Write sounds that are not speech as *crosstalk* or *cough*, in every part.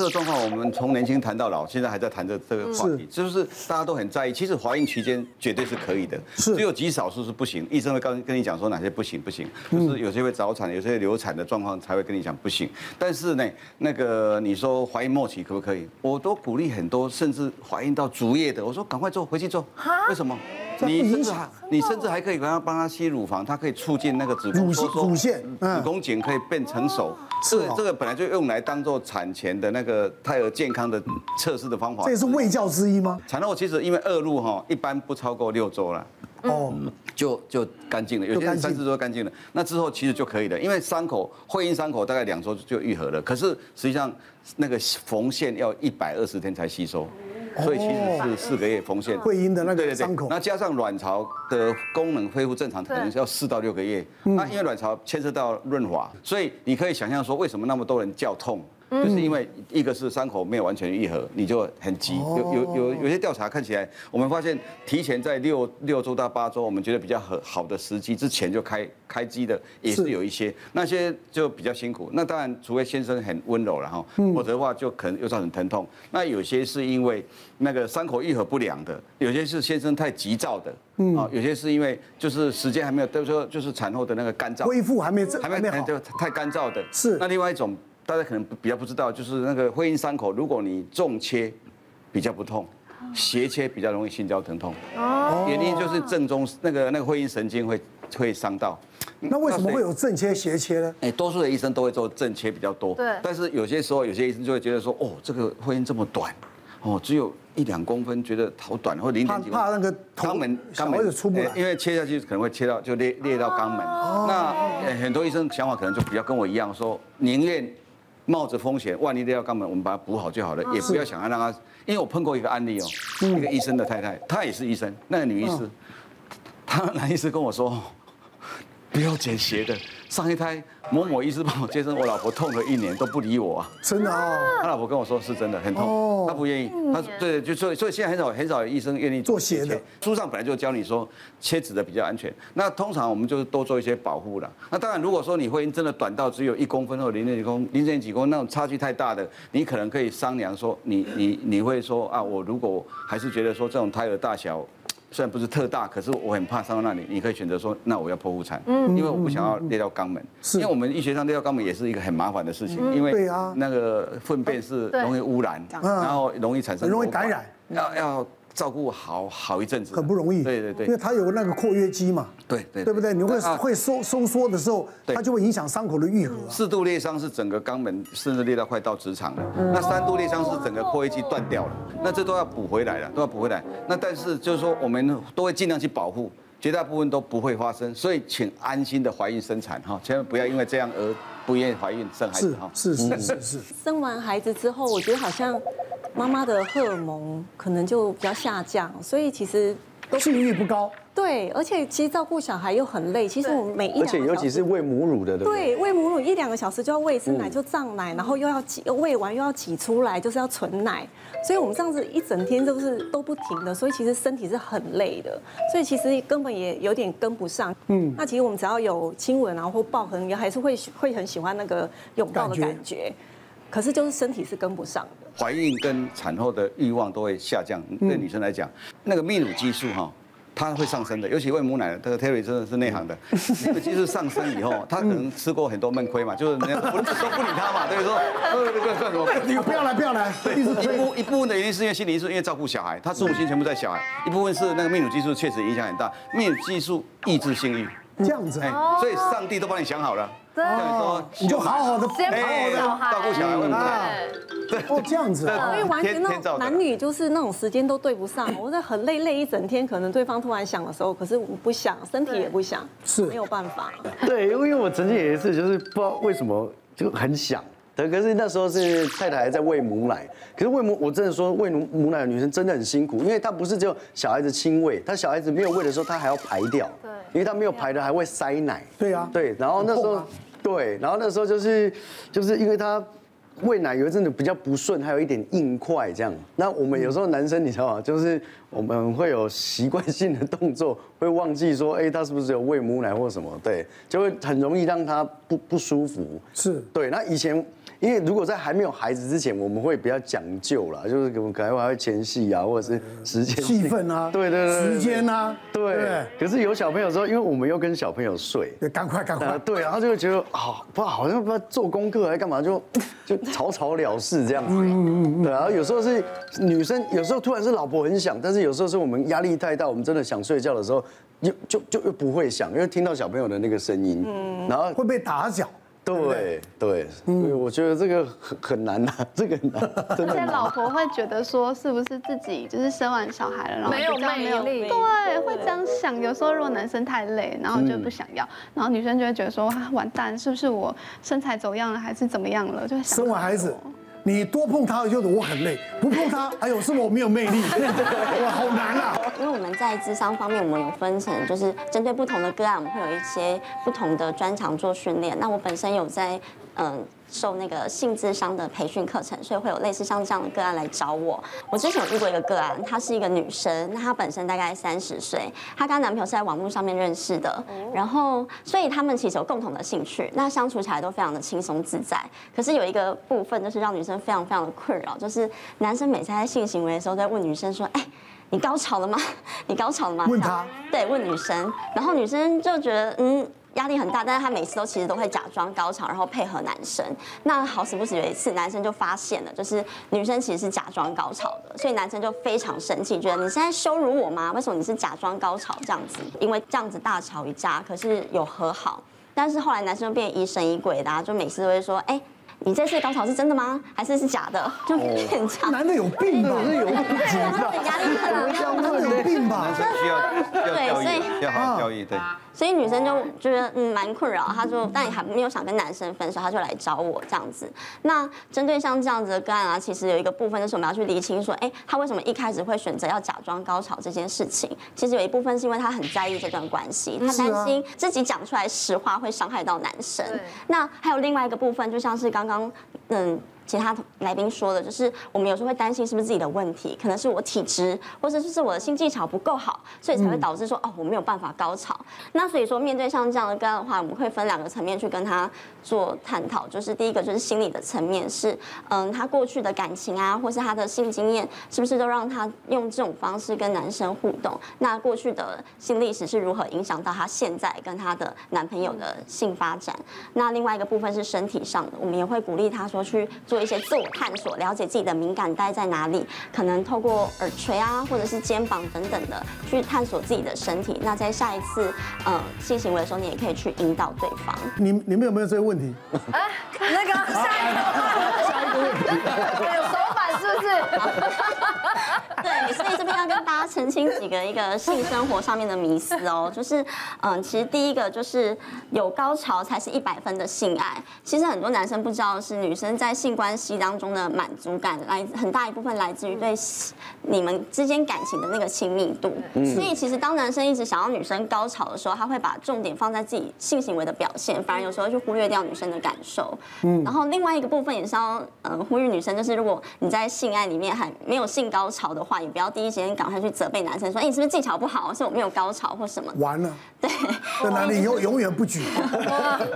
这个状况，我们从年轻谈到老，现在还在谈这这个话题，就是大家都很在意。其实怀孕期间绝对是可以的，只有极少数是不行。医生会跟跟你讲说哪些不行不行，就是有些会早产，有些流产的状况才会跟你讲不行。但是呢，那个你说怀孕末期可不可以？我都鼓励很多，甚至怀孕到足月的，我说赶快做，回去做。为什么？你甚至还，你甚至还可以帮他帮他吸乳房，它可以促进那个子宫乳腺、子宫颈可以变成熟。这个这个本来就用来当做产前的那个胎儿健康的测试的方法。这也是卫教之一吗？产后其实因为恶露哈，一般不超过六周了，哦，就就干净了，有些人三四周干净了。那之后其实就可以了，因为伤口会阴伤口大概两周就愈合了。可是实际上那个缝线要一百二十天才吸收。所以其实是四个月缝线，会阴的那个伤口，那加上卵巢的功能恢复正常，可能是要四到六个月。那因为卵巢牵涉到润滑，所以你可以想象说，为什么那么多人叫痛？就是因为一个是伤口没有完全愈合，你就很急。有有有有些调查看起来，我们发现提前在六六周到八周，我们觉得比较好好的时机之前就开开机的也是有一些，那些就比较辛苦。那当然，除非先生很温柔，然后否则的话就可能又造成疼痛。那有些是因为那个伤口愈合不良的，有些是先生太急躁的，啊，有些是因为就是时间还没有，都说就是产后的那个干燥，恢复还没还没好，就太干燥的。是。那另外一种。大家可能比较不知道，就是那个会阴伤口，如果你重切，比较不痛；斜切比较容易心绞疼痛。哦。原因就是正中那个那个会阴神经会会伤到。那为什么会有正切斜切呢？哎，多数的医生都会做正切比较多。对。但是有些时候，有些医生就会觉得说，哦，这个会阴这么短，哦，只有一两公分，觉得好短，或零点几。怕那个肛门肛门出不来，因为切下去可能会切到就裂裂到肛门。哦。那很多医生想法可能就比较跟我一样，说宁愿。冒着风险，万一都要肛门，我们把它补好就好了，也不要想要让他。因为我碰过一个案例哦，一个医生的太太，她也是医生，那个女医师，她男医师跟我说。*laughs* 不要剪斜的。上一胎某某医师帮我接生，我老婆痛了一年都不理我啊。真的啊？他老婆跟我说是真的，很痛，他不愿意。他对，就所以所以现在很少很少有医生愿意做斜的。书上本来就教你说切直的比较安全。那通常我们就是多做一些保护了。那当然，如果说你会阴真的短到只有一公分或零点几公零点几公分那种差距太大的，你可能可以商量说，你你你会说啊，我如果还是觉得说这种胎儿大小。虽然不是特大，可是我很怕伤到那里。你可以选择说，那我要剖腹产，因为我不想要裂到肛门。是，因为我们医学上裂到肛门也是一个很麻烦的事情，因为那个粪便是容易污染，然后容易产生，容易感染，要要。照顾好好一阵子，很不容易。对对对，因为它有那个括约肌嘛。对对，对不对？你会会收收缩的时候，它就会影响伤口的愈合。四度裂伤是整个肛门甚至裂到快到直肠了，那三度裂伤是整个括约肌断掉了，那这都要补回来了，都要补回来。那但是就是说，我们都会尽量去保护，绝大部分都不会发生，所以请安心的怀孕生产哈，千万不要因为这样而不愿意怀孕生孩子哈。是是是是是。生完孩子之后，我觉得好像。妈妈的荷尔蒙可能就比较下降，所以其实性欲不高。对，而且其实照顾小孩又很累。其实我们每一而且尤其是喂母乳的，对，喂母乳一两个小时就要喂一次奶，就胀奶，然后又要挤，喂完又要挤出来，就是要存奶。所以我们这样子一整天都是都不停的，所以其实身体是很累的。所以其实根本也有点跟不上。嗯，那其实我们只要有亲吻然后或抱，可能也还是会会很喜欢那个拥抱的感觉。可是就是身体是跟不上的，怀孕跟产后的欲望都会下降。对女生来讲，那个泌乳激素哈，它会上升的。尤其喂母奶的，这个 Terry 真的是内行的。泌乳激素上升以后，他可能吃过很多闷亏嘛，就是那不都不理他嘛，对说 *laughs* 呃那个算什么？你不要来不要来。对，一部一部分的原因是因为心理因素，因为照顾小孩，他重心全部在小孩。一部分是那个泌乳激素确实影响很大，泌乳激素抑制性欲。这样子，哎所以上帝都帮你想好了。对，你就好好的先照顾小孩，对，哦，这样子，因为完全那种男女就是那种时间都对不上，我在很累累一整天，可能对方突然想的时候，可是我不想，身体也不想，是没有办法。*laughs* 对，因为我曾经有一次就是不知道为什么就很想，对，可是那时候是太太还在喂母奶，可是喂母我真的说喂母母奶的女生真的很辛苦，因为她不是只有小孩子亲喂，她小孩子没有喂的时候，她还要排掉，对，因为她没有排的还会塞奶，对啊，对，然后那时候。对，然后那时候就是，就是因为他喂奶有一阵子比较不顺，还有一点硬块这样。那我们有时候男生你知道吗？就是我们会有习惯性的动作，会忘记说，哎，他是不是有喂母奶或什么？对，就会很容易让他不不舒服。是，对。那以前因为如果在还没有孩子之前，我们会比较讲究啦，就是可能可能还会前戏啊，或者是时间气氛啊，*laughs* 对对对，时间啊，对。可是有小朋友之后，因为我们又跟小朋友睡，对，赶快赶快，对，然后就会觉得啊，不好像不知道做功课还干嘛，就就草草了事这样子。嗯嗯嗯。对，然后有时候是女生，有时候突然是老婆很想，但是有时候是我们压力太大，我们真的想睡觉的时候，就就就又不会想，因为听到小朋友的那个声音，嗯，然后会被打搅。对对，嗯，我觉得这个很很难呐，*laughs* 这个 *laughs* 很难。而且老婆会觉得说，是不是自己就是生完小孩了，然后没有魅力？对，会这样想。有时候如果男生太累，然后就不想要，然后女生就会觉得说，完蛋，是不是我身材走样了，还是怎么样了？就会想。生完孩子。你多碰他，就是我很累；不碰他，哎呦，是我没有魅力，*laughs* 哇，好难啊！因为我们在智商方面，我们有分成，就是针对不同的个案，我们会有一些不同的专长做训练。那我本身有在，嗯。受那个性智商的培训课程，所以会有类似像这样的个案来找我。我之前有遇过一个个案，她是一个女生，那她本身大概三十岁，她跟她男朋友是在网络上面认识的，然后所以他们其实有共同的兴趣，那相处起来都非常的轻松自在。可是有一个部分就是让女生非常非常的困扰，就是男生每次在性行为的时候都在问女生说：“哎，你高潮了吗？你高潮了吗？”问他，对，问女生，然后女生就觉得嗯。压力很大，但是他每次都其实都会假装高潮，然后配合男生。那好死不死有一次，男生就发现了，就是女生其实是假装高潮的，所以男生就非常生气，觉得你现在羞辱我吗？为什么你是假装高潮这样子？因为这样子大吵一架，可是有和好，但是后来男生就变疑神疑鬼的，就每次都会说，哎。你这次高潮是真的吗？还是是假的？就很强。*laughs* 男的有病吧？是有病吧？他的压力很大，男的有病吧？需要要教育，要好好教育，对。所以女生就觉得嗯蛮困扰，她就但也还没有想跟男生分手，她就来找我这样子。那针对像这样子的个案啊，其实有一个部分就是我们要去厘清说，哎，她为什么一开始会选择要假装高潮这件事情？其实有一部分是因为她很在意这段关系，她担心自己讲出来实话会伤害到男生。那还有另外一个部分，就像是刚刚嗯。其他来宾说的，就是我们有时候会担心是不是自己的问题，可能是我体质，或者就是我的性技巧不够好，所以才会导致说哦，我没有办法高潮。那所以说面对像这样的个案的话，我们会分两个层面去跟他做探讨，就是第一个就是心理的层面是，嗯，他过去的感情啊，或是他的性经验，是不是都让他用这种方式跟男生互动？那过去的性历史是如何影响到他现在跟他的男朋友的性发展？那另外一个部分是身体上的，我们也会鼓励他说去做。一些自我探索，了解自己的敏感带在哪里，可能透过耳垂啊，或者是肩膀等等的，去探索自己的身体。那在下一次呃性行为的时候，你也可以去引导对方。你你们有没有这个问题？啊，那个下一个，*laughs* 下一个问题，*laughs* 有手板是不是？对，所以这边要跟大家澄清几个一个性生活上面的迷思哦，就是嗯，其实第一个就是有高潮才是一百分的性爱。其实很多男生不知道的是，女生在性关系当中的满足感来很大一部分来自于对你们之间感情的那个亲密度。所以其实当男生一直想要女生高潮的时候，他会把重点放在自己性行为的表现，反而有时候就忽略掉女生的感受。嗯，然后另外一个部分也是要嗯呼吁女生，就是如果你在性爱里面还没有性高潮的话，也不要第一时间赶快去责备男生说，哎，你是不是技巧不好，是我没有高潮或什么？完了，对，这男的以后永远不举。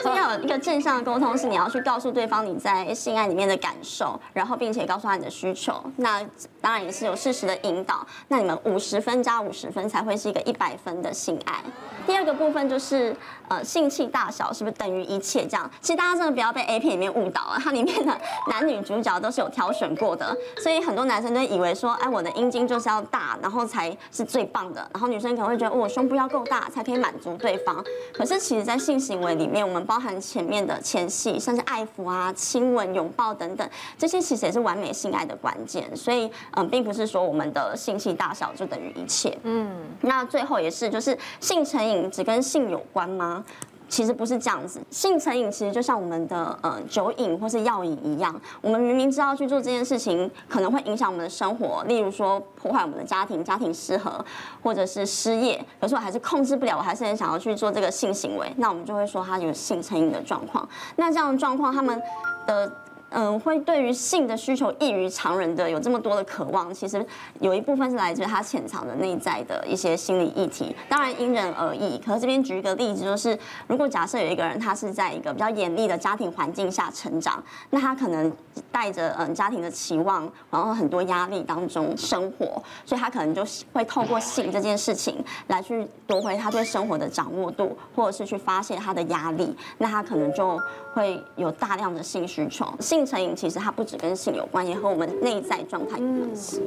所 *laughs* 以要有一个正向的沟通，是你要去告诉对方你在性爱里面的感受，然后并且告诉他你的需求。那当然也是有适时的引导。那你们五十分加五十分才会是一个一百分的性爱。第二个部分就是呃性器大小是不是等于一切？这样，其实大家真的不要被 A 片里面误导啊，它里面的男女主角都是有挑选过的，所以很多男生都以为说，哎，我的阴茎就是要大，然后才是最棒的。然后女生可能会觉得，我胸部要够大才可以满足对方。可是其实，在性行为里面，我们包含前面的前戏，像是爱抚啊、亲吻、拥抱等等，这些其实也是完美性爱的关键。所以，嗯，并不是说我们的性器大小就等于一切。嗯，那最后也是，就是性成瘾只跟性有关吗？其实不是这样子，性成瘾其实就像我们的呃酒瘾或是药瘾一样，我们明明知道去做这件事情可能会影响我们的生活，例如说破坏我们的家庭、家庭失和，或者是失业，可是我还是控制不了，我还是很想要去做这个性行为，那我们就会说他有性成瘾的状况。那这样的状况，他们的嗯，会对于性的需求异于常人的有这么多的渴望，其实有一部分是来自于他潜藏的内在的一些心理议题。当然因人而异。可是这边举一个例子，就是如果假设有一个人他是在一个比较严厉的家庭环境下成长，那他可能带着嗯家庭的期望，然后很多压力当中生活，所以他可能就会透过性这件事情来去夺回他对生活的掌握度，或者是去发泄他的压力。那他可能就会有大量的性需求。性成瘾其实它不止跟性有关，也和我们内在状态有关系。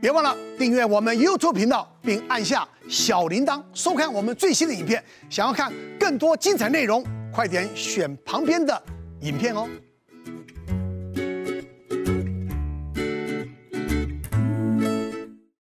别忘了订阅我们 YouTube 频道，并按下小铃铛，收看我们最新的影片。想要看更多精彩内容，快点选旁边的影片哦。